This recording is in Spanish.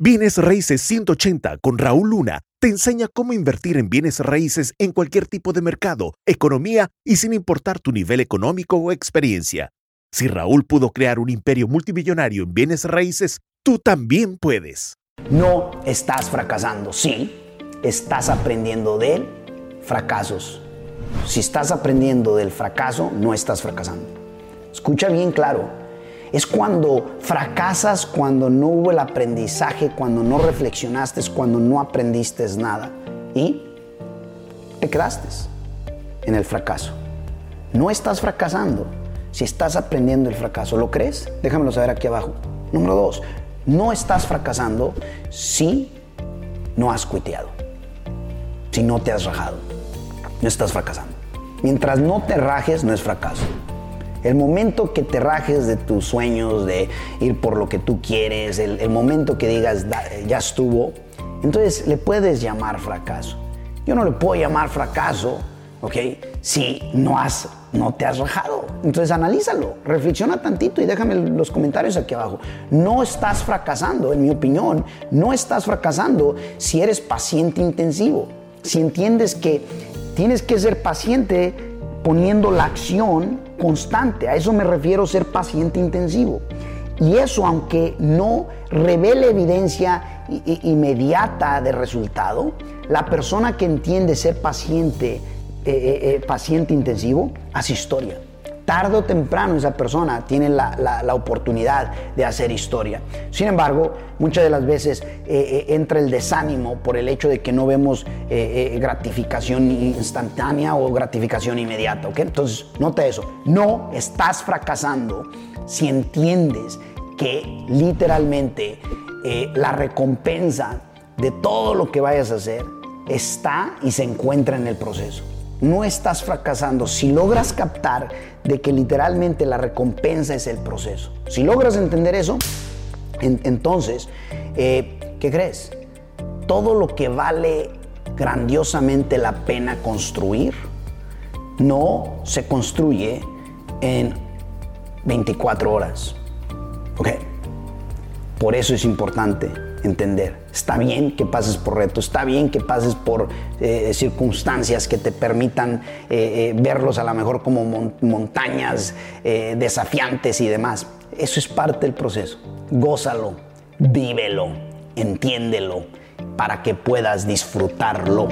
Bienes Raíces 180 con Raúl Luna te enseña cómo invertir en bienes raíces en cualquier tipo de mercado, economía y sin importar tu nivel económico o experiencia. Si Raúl pudo crear un imperio multimillonario en bienes raíces, tú también puedes. No estás fracasando, sí, estás aprendiendo de fracasos. Si estás aprendiendo del fracaso, no estás fracasando. Escucha bien claro es cuando fracasas, cuando no hubo el aprendizaje, cuando no reflexionaste, cuando no aprendiste nada y te quedaste en el fracaso. No estás fracasando si estás aprendiendo el fracaso. ¿Lo crees? Déjamelo saber aquí abajo. Número dos, no estás fracasando si no has cuiteado, si no te has rajado. No estás fracasando. Mientras no te rajes, no es fracaso. El momento que te rajes de tus sueños, de ir por lo que tú quieres, el, momento que digas ya estuvo, entonces le puedes llamar fracaso. Yo no le puedo llamar fracaso, ¿ok? Si no has, no te has rajado. Entonces analízalo, reflexiona tantito y déjame los comentarios aquí abajo. No estás fracasando, en mi opinión, no estás fracasando si eres paciente intensivo. Si entiendes que tienes que ser paciente poniendo la acción constante. A eso me refiero ser paciente intensivo. Y eso, aunque no revele evidencia inmediata de resultado, la persona que entiende ser paciente, eh, eh, eh, paciente intensivo, hace historia tarde o temprano esa persona tiene la, oportunidad de hacer historia. Sin embargo, muchas de las veces eh, eh, entra el desánimo por el hecho de que no vemos eh, gratificación instantánea o gratificación inmediata. Entonces, nota eso. No estás fracasando si entiendes que literalmente la recompensa de todo lo que vayas a hacer está y se encuentra en el proceso no estás fracasando si logras captar de que literalmente la recompensa es el proceso. Si logras entender eso, entonces, eh, ¿qué crees? Todo lo que vale grandiosamente la pena construir no se construye en 24 horas. ¿Ok? Por eso es importante entender. Está bien que pases por retos, está bien que pases por eh, circunstancias que te permitan eh, eh, verlos a lo mejor como montañas desafiantes y demás. Eso es parte del proceso. Gózalo, vívelo, entiéndelo, para que puedas disfrutarlo